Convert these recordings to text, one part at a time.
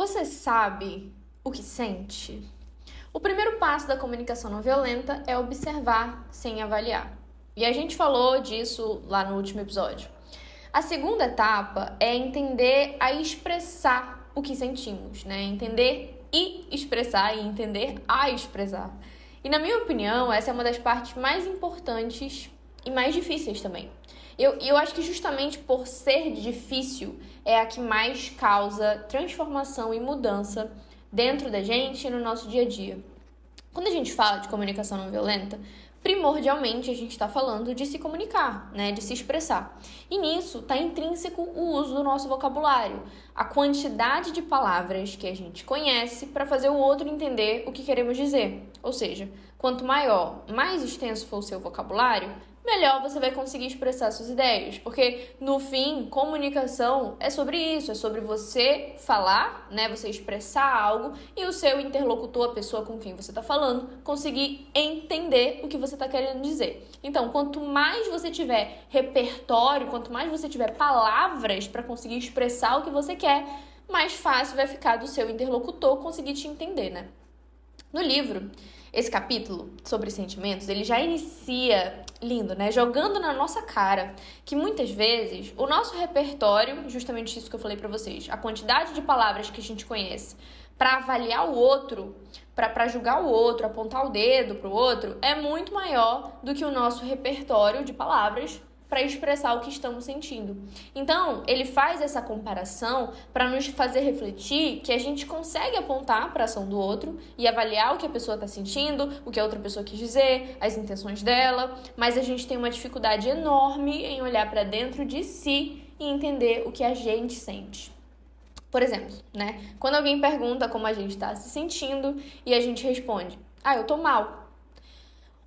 Você sabe o que sente? O primeiro passo da comunicação não violenta é observar sem avaliar. E a gente falou disso lá no último episódio. A segunda etapa é entender a expressar o que sentimos, né? Entender e expressar e entender a expressar. E na minha opinião, essa é uma das partes mais importantes e mais difíceis também. Eu, eu acho que justamente por ser difícil é a que mais causa transformação e mudança dentro da gente e no nosso dia a dia. Quando a gente fala de comunicação não violenta, primordialmente a gente está falando de se comunicar, né, de se expressar. E nisso está intrínseco o uso do nosso vocabulário, a quantidade de palavras que a gente conhece para fazer o outro entender o que queremos dizer. Ou seja, quanto maior, mais extenso for o seu vocabulário, melhor você vai conseguir expressar suas ideias. Porque, no fim, comunicação é sobre isso, é sobre você falar, né? Você expressar algo e o seu interlocutor, a pessoa com quem você está falando, conseguir entender o que você está querendo dizer. Então, quanto mais você tiver repertório, quanto mais você tiver palavras para conseguir expressar o que você quer, mais fácil vai ficar do seu interlocutor conseguir te entender, né? No livro, esse capítulo sobre sentimentos, ele já inicia lindo, né? Jogando na nossa cara que muitas vezes o nosso repertório, justamente isso que eu falei para vocês, a quantidade de palavras que a gente conhece para avaliar o outro, para julgar o outro, apontar o dedo pro outro, é muito maior do que o nosso repertório de palavras para expressar o que estamos sentindo. Então, ele faz essa comparação para nos fazer refletir que a gente consegue apontar para a ação do outro e avaliar o que a pessoa está sentindo, o que a outra pessoa quis dizer, as intenções dela, mas a gente tem uma dificuldade enorme em olhar para dentro de si e entender o que a gente sente. Por exemplo, né? Quando alguém pergunta como a gente está se sentindo e a gente responde: "Ah, eu tô mal".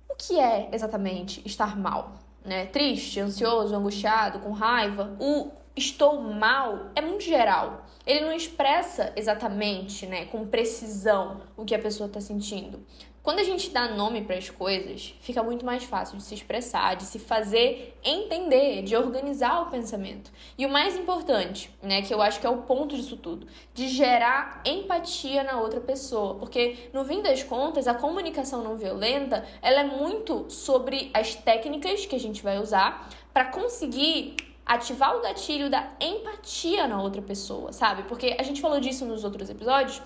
O que é exatamente estar mal? Né, triste, ansioso, angustiado, com raiva, o estou mal é muito geral. Ele não expressa exatamente, né, com precisão o que a pessoa está sentindo. Quando a gente dá nome para as coisas, fica muito mais fácil de se expressar, de se fazer entender, de organizar o pensamento. E o mais importante, né, que eu acho que é o ponto disso tudo, de gerar empatia na outra pessoa, porque no fim das contas, a comunicação não violenta, ela é muito sobre as técnicas que a gente vai usar para conseguir ativar o gatilho da empatia na outra pessoa, sabe? Porque a gente falou disso nos outros episódios,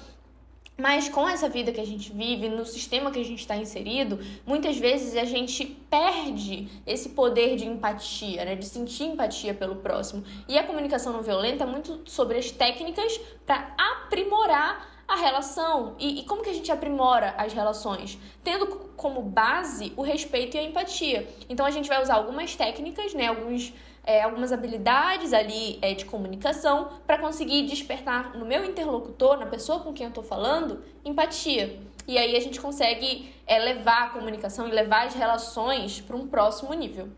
mas com essa vida que a gente vive, no sistema que a gente está inserido, muitas vezes a gente perde esse poder de empatia, né? de sentir empatia pelo próximo. E a comunicação não violenta é muito sobre as técnicas para aprimorar a relação. E, e, como que a gente aprimora as relações? Tendo como base o respeito e a empatia. Então a gente vai usar algumas técnicas, né? Alguns é, algumas habilidades ali é, de comunicação para conseguir despertar no meu interlocutor, na pessoa com quem eu estou falando, empatia. E aí a gente consegue é, levar a comunicação e levar as relações para um próximo nível.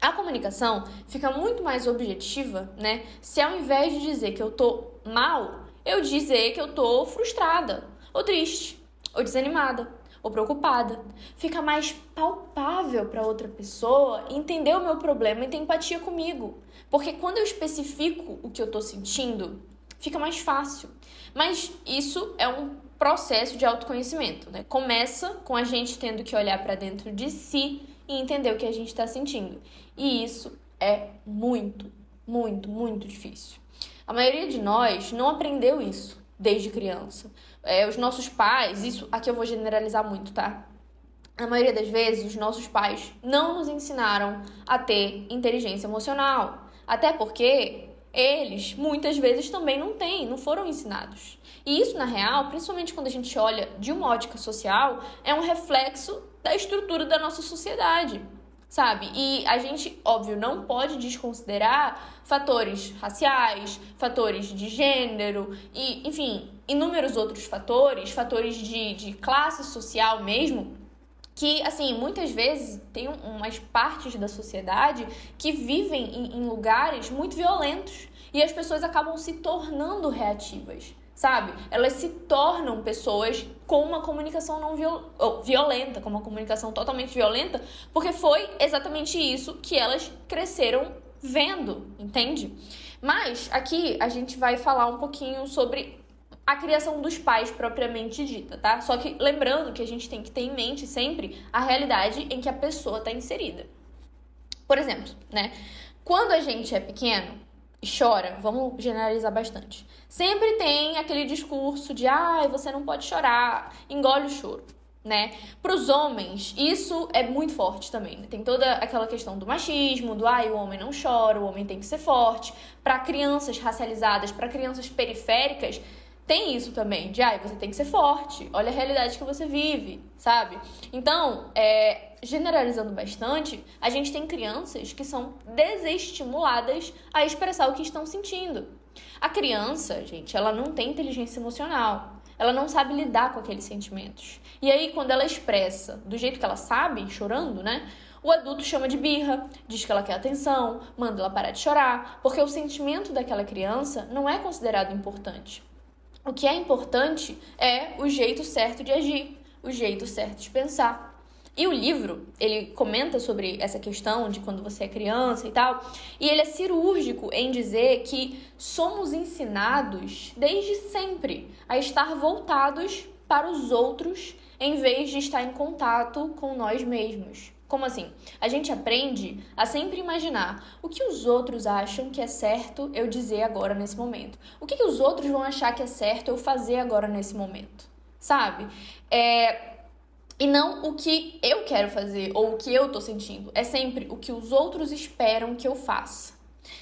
A comunicação fica muito mais objetiva, né? Se ao invés de dizer que eu tô mal, eu dizer que eu tô frustrada, ou triste, ou desanimada ou preocupada. Fica mais palpável para outra pessoa entender o meu problema e ter empatia comigo. Porque quando eu especifico o que eu estou sentindo, fica mais fácil. Mas isso é um processo de autoconhecimento, né? Começa com a gente tendo que olhar para dentro de si e entender o que a gente está sentindo. E isso é muito, muito, muito difícil. A maioria de nós não aprendeu isso desde criança. É, os nossos pais, isso aqui eu vou generalizar muito, tá? A maioria das vezes, os nossos pais não nos ensinaram a ter inteligência emocional. Até porque eles, muitas vezes, também não têm, não foram ensinados. E isso, na real, principalmente quando a gente olha de uma ótica social, é um reflexo da estrutura da nossa sociedade sabe? E a gente, óbvio, não pode desconsiderar fatores raciais, fatores de gênero e, enfim, inúmeros outros fatores, fatores de, de classe social mesmo. Que, assim, muitas vezes tem umas partes da sociedade que vivem em, em lugares muito violentos e as pessoas acabam se tornando reativas sabe? Elas se tornam pessoas com uma comunicação não viol violenta, com uma comunicação totalmente violenta, porque foi exatamente isso que elas cresceram vendo, entende? Mas aqui a gente vai falar um pouquinho sobre a criação dos pais propriamente dita, tá? Só que lembrando que a gente tem que ter em mente sempre a realidade em que a pessoa está inserida. Por exemplo, né? Quando a gente é pequeno chora, vamos generalizar bastante. Sempre tem aquele discurso de, ai, ah, você não pode chorar, engole o choro né? Para os homens, isso é muito forte também. Né? Tem toda aquela questão do machismo, do ai, ah, o homem não chora, o homem tem que ser forte. Para crianças racializadas, para crianças periféricas, tem isso também, de ai, ah, você tem que ser forte, olha a realidade que você vive, sabe? Então, é, generalizando bastante, a gente tem crianças que são desestimuladas a expressar o que estão sentindo. A criança, gente, ela não tem inteligência emocional ela não sabe lidar com aqueles sentimentos. E aí, quando ela expressa do jeito que ela sabe, chorando, né? O adulto chama de birra, diz que ela quer atenção, manda ela parar de chorar, porque o sentimento daquela criança não é considerado importante. O que é importante é o jeito certo de agir, o jeito certo de pensar. E o livro, ele comenta sobre essa questão de quando você é criança e tal, e ele é cirúrgico em dizer que somos ensinados desde sempre a estar voltados para os outros em vez de estar em contato com nós mesmos. Como assim? A gente aprende a sempre imaginar o que os outros acham que é certo eu dizer agora nesse momento. O que, que os outros vão achar que é certo eu fazer agora nesse momento. Sabe? É, e não o que eu quero fazer ou o que eu tô sentindo. É sempre o que os outros esperam que eu faça.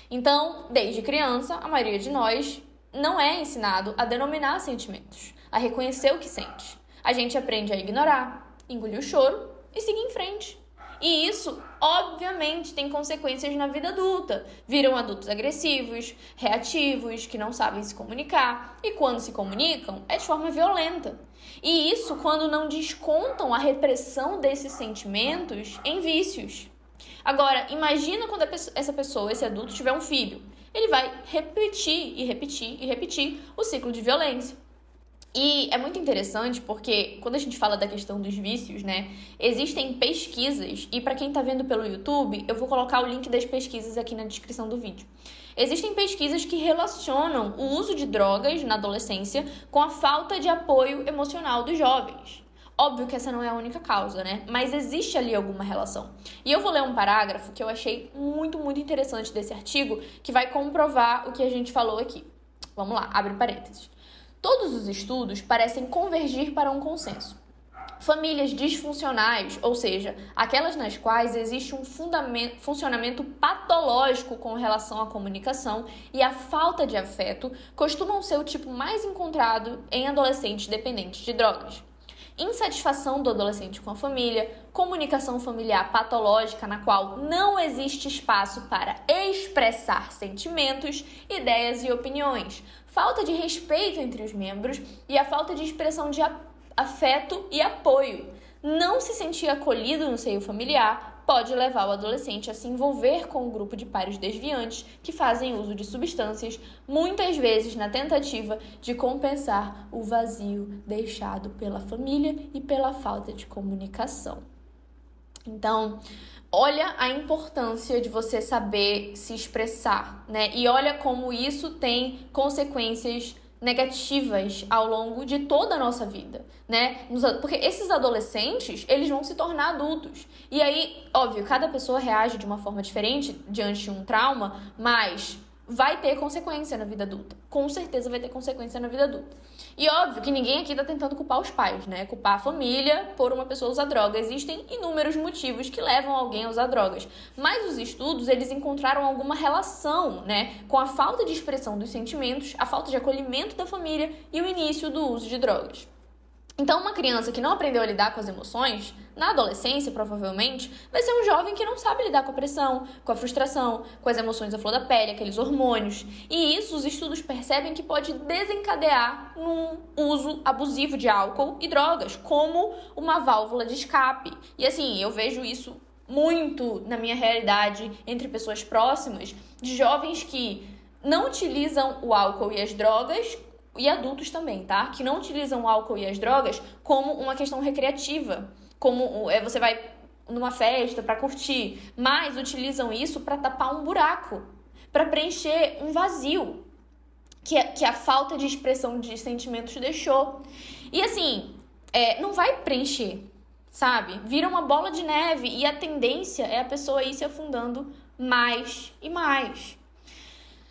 Então, desde criança, a maioria de nós não é ensinado a denominar sentimentos, a reconhecer o que sente. A gente aprende a ignorar, engolir o choro e seguir em frente. E isso, obviamente, tem consequências na vida adulta. Viram adultos agressivos, reativos, que não sabem se comunicar. E quando se comunicam, é de forma violenta. E isso quando não descontam a repressão desses sentimentos em vícios. Agora, imagina quando essa pessoa, esse adulto, tiver um filho. Ele vai repetir e repetir e repetir o ciclo de violência. E é muito interessante porque quando a gente fala da questão dos vícios, né, existem pesquisas e para quem está vendo pelo YouTube, eu vou colocar o link das pesquisas aqui na descrição do vídeo. Existem pesquisas que relacionam o uso de drogas na adolescência com a falta de apoio emocional dos jovens. Óbvio que essa não é a única causa, né? Mas existe ali alguma relação. E eu vou ler um parágrafo que eu achei muito, muito interessante desse artigo, que vai comprovar o que a gente falou aqui. Vamos lá, abre parênteses. Todos os estudos parecem convergir para um consenso. Famílias disfuncionais, ou seja, aquelas nas quais existe um funcionamento patológico com relação à comunicação e à falta de afeto, costumam ser o tipo mais encontrado em adolescentes dependentes de drogas insatisfação do adolescente com a família, comunicação familiar patológica na qual não existe espaço para expressar sentimentos, ideias e opiniões, falta de respeito entre os membros e a falta de expressão de afeto e apoio. Não se sentir acolhido no seio familiar, pode levar o adolescente a se envolver com um grupo de pares desviantes que fazem uso de substâncias, muitas vezes na tentativa de compensar o vazio deixado pela família e pela falta de comunicação. Então, olha a importância de você saber se expressar, né? E olha como isso tem consequências negativas ao longo de toda a nossa vida, né? Porque esses adolescentes, eles vão se tornar adultos. E aí, óbvio, cada pessoa reage de uma forma diferente diante de um trauma, mas vai ter consequência na vida adulta. Com certeza vai ter consequência na vida adulta. E óbvio que ninguém aqui está tentando culpar os pais, né? Culpar a família por uma pessoa usar droga. Existem inúmeros motivos que levam alguém a usar drogas. Mas os estudos, eles encontraram alguma relação, né? Com a falta de expressão dos sentimentos, a falta de acolhimento da família e o início do uso de drogas. Então, uma criança que não aprendeu a lidar com as emoções, na adolescência, provavelmente, vai ser um jovem que não sabe lidar com a pressão, com a frustração, com as emoções à flor da pele, aqueles hormônios. E isso os estudos percebem que pode desencadear num uso abusivo de álcool e drogas, como uma válvula de escape. E assim, eu vejo isso muito na minha realidade entre pessoas próximas, de jovens que não utilizam o álcool e as drogas e adultos também, tá? Que não utilizam o álcool e as drogas como uma questão recreativa, como é, você vai numa festa para curtir, mas utilizam isso para tapar um buraco, para preencher um vazio. que, que a falta de expressão de sentimentos deixou. E assim, é, não vai preencher, sabe? Vira uma bola de neve e a tendência é a pessoa ir se afundando mais e mais.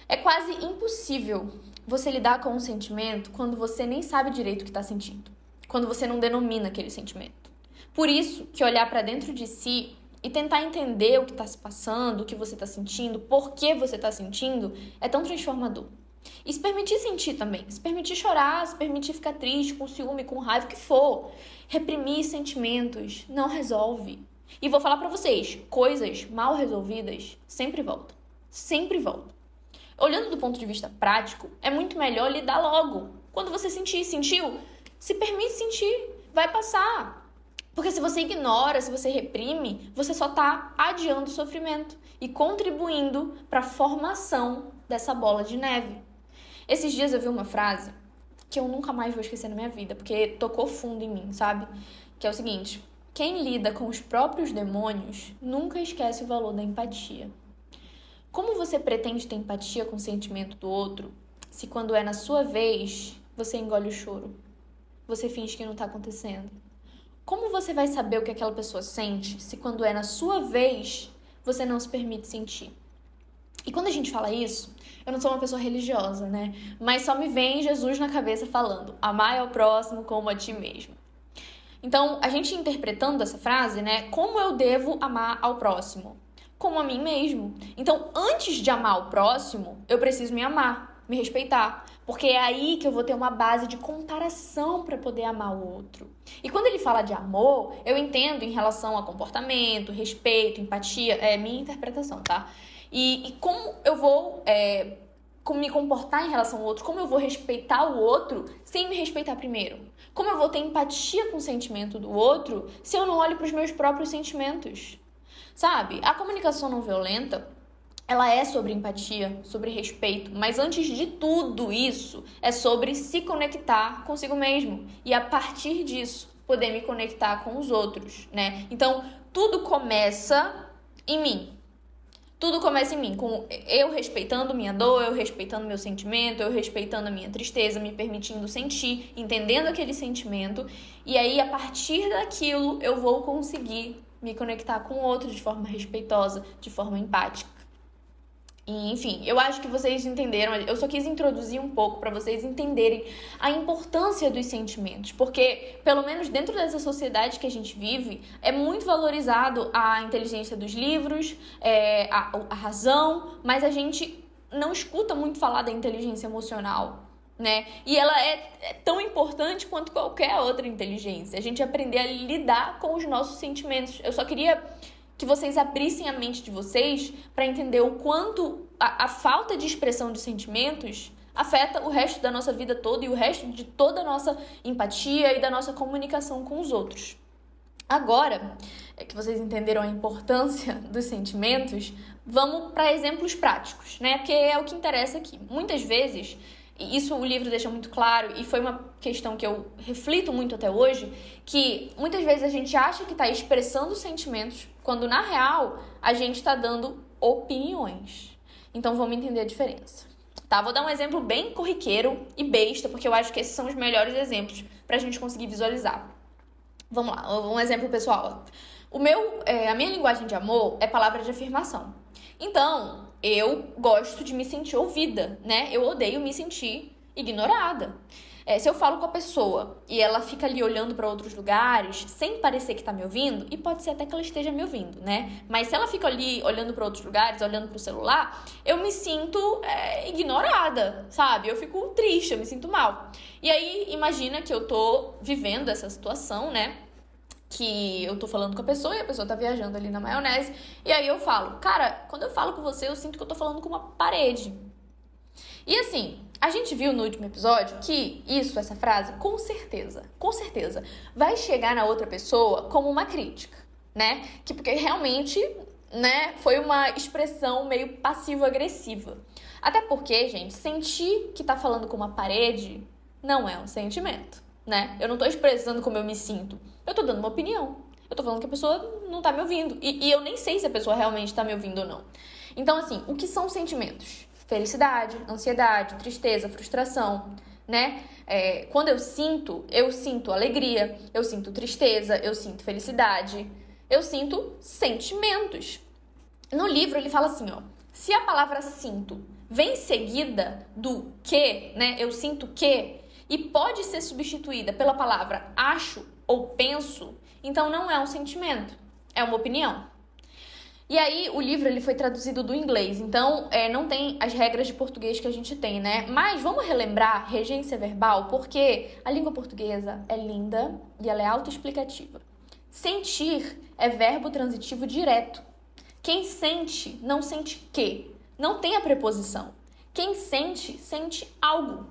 É quase impossível você lidar com um sentimento quando você nem sabe direito o que está sentindo, quando você não denomina aquele sentimento. Por isso que olhar para dentro de si e tentar entender o que está se passando, o que você está sentindo, por que você está sentindo, é tão transformador. E se permitir sentir também, se permitir chorar, se permitir ficar triste, com ciúme, com raiva, o que for. Reprimir sentimentos não resolve. E vou falar para vocês, coisas mal resolvidas sempre voltam. Sempre voltam. Olhando do ponto de vista prático, é muito melhor lidar logo. Quando você sentir, sentiu, se permite sentir, vai passar. Porque se você ignora, se você reprime, você só está adiando o sofrimento e contribuindo para a formação dessa bola de neve. Esses dias eu vi uma frase que eu nunca mais vou esquecer na minha vida, porque tocou fundo em mim, sabe? Que é o seguinte: quem lida com os próprios demônios nunca esquece o valor da empatia. Como você pretende ter empatia com o sentimento do outro se quando é na sua vez você engole o choro? Você finge que não está acontecendo? Como você vai saber o que aquela pessoa sente se quando é na sua vez você não se permite sentir? E quando a gente fala isso, eu não sou uma pessoa religiosa, né? Mas só me vem Jesus na cabeça falando: amai ao próximo como a ti mesmo. Então, a gente interpretando essa frase, né? Como eu devo amar ao próximo? Como a mim mesmo. Então, antes de amar o próximo, eu preciso me amar, me respeitar. Porque é aí que eu vou ter uma base de comparação para poder amar o outro. E quando ele fala de amor, eu entendo em relação a comportamento, respeito, empatia, é minha interpretação, tá? E, e como eu vou é, como me comportar em relação ao outro, como eu vou respeitar o outro sem me respeitar primeiro? Como eu vou ter empatia com o sentimento do outro se eu não olho para os meus próprios sentimentos? Sabe? A comunicação não violenta, ela é sobre empatia, sobre respeito, mas antes de tudo isso, é sobre se conectar consigo mesmo e a partir disso poder me conectar com os outros, né? Então, tudo começa em mim. Tudo começa em mim, com eu respeitando minha dor, eu respeitando meu sentimento, eu respeitando a minha tristeza, me permitindo sentir, entendendo aquele sentimento, e aí a partir daquilo eu vou conseguir me conectar com o outro de forma respeitosa, de forma empática. E, enfim, eu acho que vocês entenderam. Eu só quis introduzir um pouco para vocês entenderem a importância dos sentimentos, porque pelo menos dentro dessa sociedade que a gente vive é muito valorizado a inteligência dos livros, é, a, a razão, mas a gente não escuta muito falar da inteligência emocional, né? E ela é, é, tão importante quanto qualquer outra inteligência. A gente aprender a lidar com os nossos sentimentos. Eu só queria que vocês abrissem a mente de vocês para entender o quanto a, a, falta de expressão de sentimentos afeta o resto da nossa vida toda e o resto de toda a nossa empatia e da nossa comunicação com os outros. Agora é que vocês entenderam a importância dos sentimentos, vamos para exemplos práticos, né? Porque é o que interessa aqui. Muitas vezes isso o livro deixa muito claro, e foi uma questão que eu reflito muito até hoje, que muitas vezes a gente acha que está expressando sentimentos, quando na real a gente está dando opiniões. Então vamos entender a diferença. Tá, vou dar um exemplo bem corriqueiro e besta, porque eu acho que esses são os melhores exemplos para a gente conseguir visualizar. Vamos lá, um exemplo pessoal. O meu, é, a minha linguagem de amor é palavra de afirmação. Então, eu gosto de me sentir ouvida, né? Eu odeio me sentir ignorada. É, se eu falo com a pessoa e ela fica ali olhando para outros lugares, sem parecer que tá me ouvindo, e pode ser até que ela esteja me ouvindo, né? Mas se ela fica ali olhando para outros lugares, olhando pro celular, eu me sinto é, ignorada, sabe? Eu fico triste, eu me sinto mal. E aí, imagina que eu tô vivendo essa situação, né? Que eu tô falando com a pessoa e a pessoa tá viajando ali na maionese. E aí eu falo, cara, quando eu falo com você, eu sinto que eu tô falando com uma parede. E assim, a gente viu no último episódio que isso, essa frase, com certeza, com certeza, vai chegar na outra pessoa como uma crítica, né? Que porque realmente, né, foi uma expressão meio passivo-agressiva. Até porque, gente, sentir que tá falando com uma parede não é um sentimento né? Eu não tô expressando como eu me sinto. Eu tô dando uma opinião. Eu tô falando que a pessoa não tá me ouvindo. E, e eu nem sei se a pessoa realmente tá me ouvindo ou não. Então, assim, o que são sentimentos? felicidade, ansiedade, tristeza, frustração, né? É, quando eu sinto, eu sinto alegria, eu sinto tristeza, eu sinto felicidade, eu sinto sentimentos. No livro ele fala assim, ó, se a palavra sinto vem seguida do que, né? Eu sinto que e pode ser substituída pela palavra acho ou penso, então não é um sentimento, é uma opinião. E aí o livro ele foi traduzido do inglês, então é, não tem as regras de português que a gente tem, né? Mas vamos relembrar regência verbal, porque a língua portuguesa é linda e ela é autoexplicativa. Sentir é verbo transitivo direto. Quem sente não sente que, não tem a preposição. Quem sente, sente algo.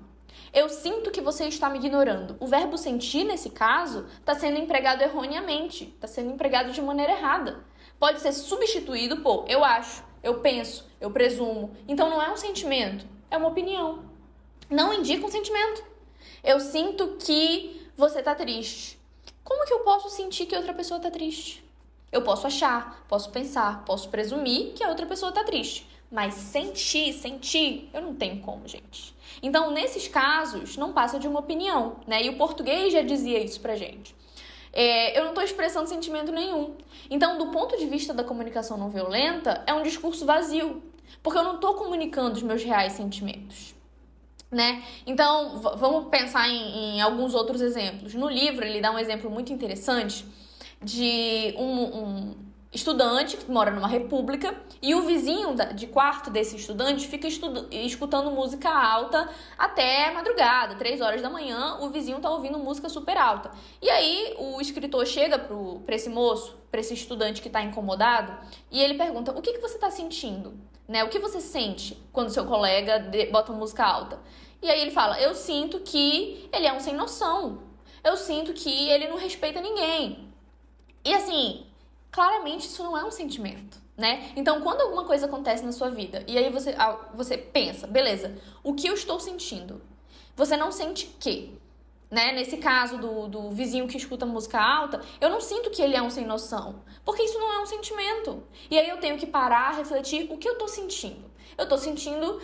Eu sinto que você está me ignorando. O verbo sentir, nesse caso, está sendo empregado erroneamente, está sendo empregado de maneira errada pode ser substituído por eu acho, eu penso, eu presumo. Então não é um sentimento, é uma opinião. Não indica um sentimento. Eu sinto que você tá triste. Como que eu posso sentir que outra pessoa tá triste? Eu posso achar, posso pensar, posso presumir que a outra pessoa tá triste. Mas sentir, sentir, eu não tenho como, gente. Então, nesses casos, não passa de uma opinião, né? E o português já dizia isso pra gente é, eu não estou expressando sentimento nenhum. Então, do ponto de vista da comunicação não violenta, é um discurso vazio, porque eu não estou comunicando os meus reais sentimentos. Né? Então, vamos pensar em, em, alguns outros exemplos. No livro, ele dá um exemplo muito interessante de um, um estudante que mora numa república e o vizinho de quarto desse estudante fica escutando música alta até madrugada, três horas da manhã, o vizinho tá ouvindo música super alta. E aí o escritor chega pro, pra esse moço, pra esse estudante que tá incomodado, e ele pergunta: o que, que você tá sentindo? Né? O que você sente quando seu colega bota música alta? E aí ele fala: eu sinto que ele é um sem noção. Eu sinto que ele não respeita ninguém. E assim, claramente isso não é um sentimento, né? Então, quando alguma coisa acontece na sua vida e aí você, ah, você pensa, beleza, o que eu estou sentindo? Você não sente que, né? Nesse caso do, do vizinho que escuta música alta, eu não sinto que ele é um sem noção, porque isso não é um sentimento. E aí eu tenho que parar, refletir o que eu tô sentindo. Eu tô sentindo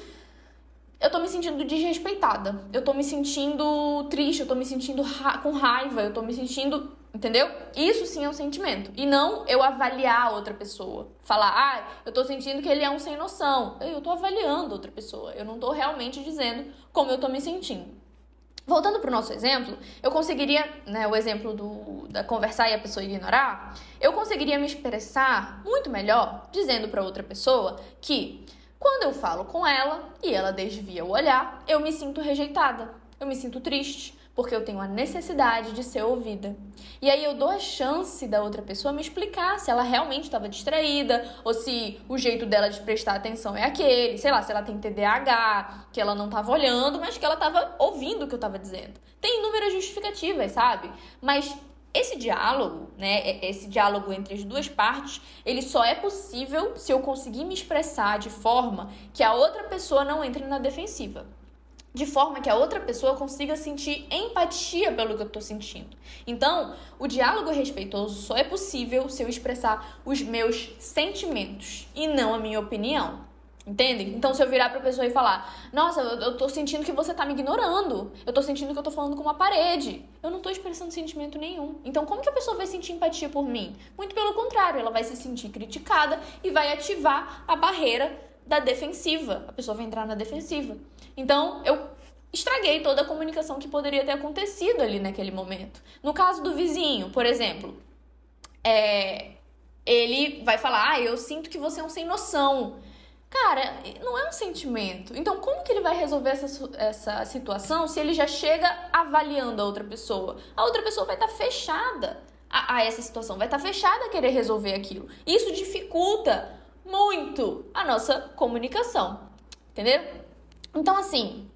eu tô me sentindo desrespeitada. Eu tô me sentindo triste, eu tô me sentindo ra com raiva, eu tô me sentindo Entendeu? Isso sim é um sentimento. E não eu avaliar a outra pessoa. Falar, ah, eu tô sentindo que ele é um sem noção. Eu tô avaliando outra pessoa. Eu não tô realmente dizendo como eu tô me sentindo. Voltando para nosso exemplo, eu conseguiria, né, o exemplo do, da conversar e a pessoa ignorar, eu conseguiria me expressar muito melhor dizendo para outra pessoa que quando eu falo com ela e ela desvia o olhar, eu me sinto rejeitada, eu me sinto triste, porque eu tenho a necessidade de ser ouvida. E aí eu dou a chance da outra pessoa me explicar se ela realmente estava distraída ou se o jeito dela de prestar atenção é aquele, sei lá, se ela tem TDAH, que ela não estava olhando, mas que ela estava ouvindo o que eu estava dizendo. Tem inúmeras justificativas, sabe? Mas esse diálogo, né, esse diálogo entre as duas partes, ele só é possível se eu conseguir me expressar de forma que a outra pessoa não entre na defensiva de forma que a outra pessoa consiga sentir empatia pelo que eu estou sentindo. Então, o diálogo respeitoso só é possível se eu expressar os meus sentimentos e não a minha opinião. Entendem? Então, se eu virar pra pessoa e falar, nossa, eu, eu tô sentindo que você tá me ignorando, eu tô sentindo que eu tô falando com uma parede, eu não tô expressando sentimento nenhum. Então, como que a pessoa vai sentir empatia por mim? Muito pelo contrário, ela vai se sentir criticada e vai ativar a barreira da defensiva. A pessoa vai entrar na defensiva. Então, eu estraguei toda a comunicação que poderia ter acontecido ali naquele momento. No caso do vizinho, por exemplo, é, ele vai falar: Ah, eu sinto que você é um sem noção. Cara, não é um sentimento. Então, como que ele vai resolver essa, essa situação se ele já chega avaliando a outra pessoa? A outra pessoa vai estar tá fechada a, a, essa situação, vai estar tá fechada a querer resolver aquilo. Isso dificulta muito a nossa comunicação. Entendeu? Então, assim,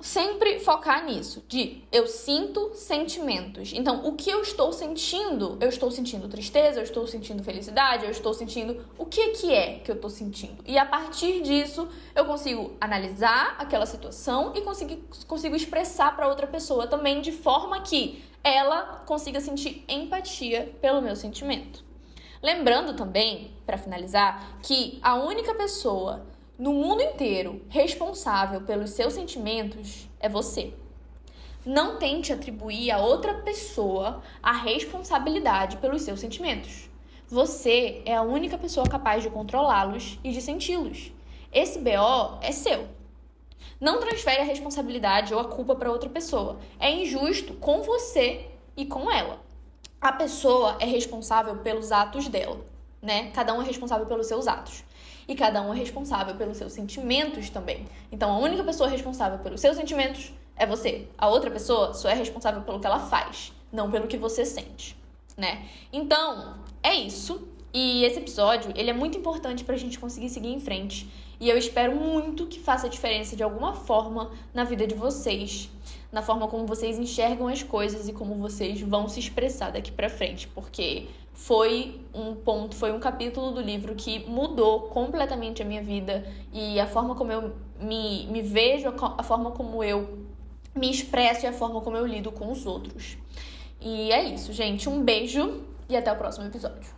sempre focar nisso, de eu sinto sentimentos. Então, o que eu estou sentindo? Eu estou sentindo tristeza, eu estou sentindo felicidade, eu estou sentindo o que que é que eu estou sentindo. E a partir disso, eu consigo analisar aquela situação e consigo, consigo expressar para outra pessoa também de forma que ela consiga sentir empatia pelo meu sentimento. Lembrando também, para finalizar, que a única pessoa no mundo inteiro responsável pelos seus sentimentos é você. Não tente atribuir a outra pessoa a responsabilidade pelos seus sentimentos. Você é a única pessoa capaz de controlá-los e de senti-los. Esse BO é seu. Não transfere a responsabilidade ou a culpa para outra pessoa. É injusto com você e com ela. A pessoa é responsável pelos atos dela, né? Cada um é responsável pelos seus atos. E cada um é responsável pelos seus sentimentos também. Então, a única pessoa responsável pelos seus sentimentos é você. A outra pessoa só é responsável pelo que ela faz, não pelo que você sente, né? Então, é isso. E esse episódio, ele é muito importante pra gente conseguir seguir em frente. E eu espero muito que faça diferença de alguma forma na vida de vocês, na forma como vocês enxergam as coisas e como vocês vão se expressar daqui para frente, porque foi um ponto, foi um capítulo do livro que mudou completamente a minha vida e a forma como eu me, me vejo, a forma como eu me expresso e a forma como eu lido com os outros. E é isso, gente. Um beijo e até o próximo episódio.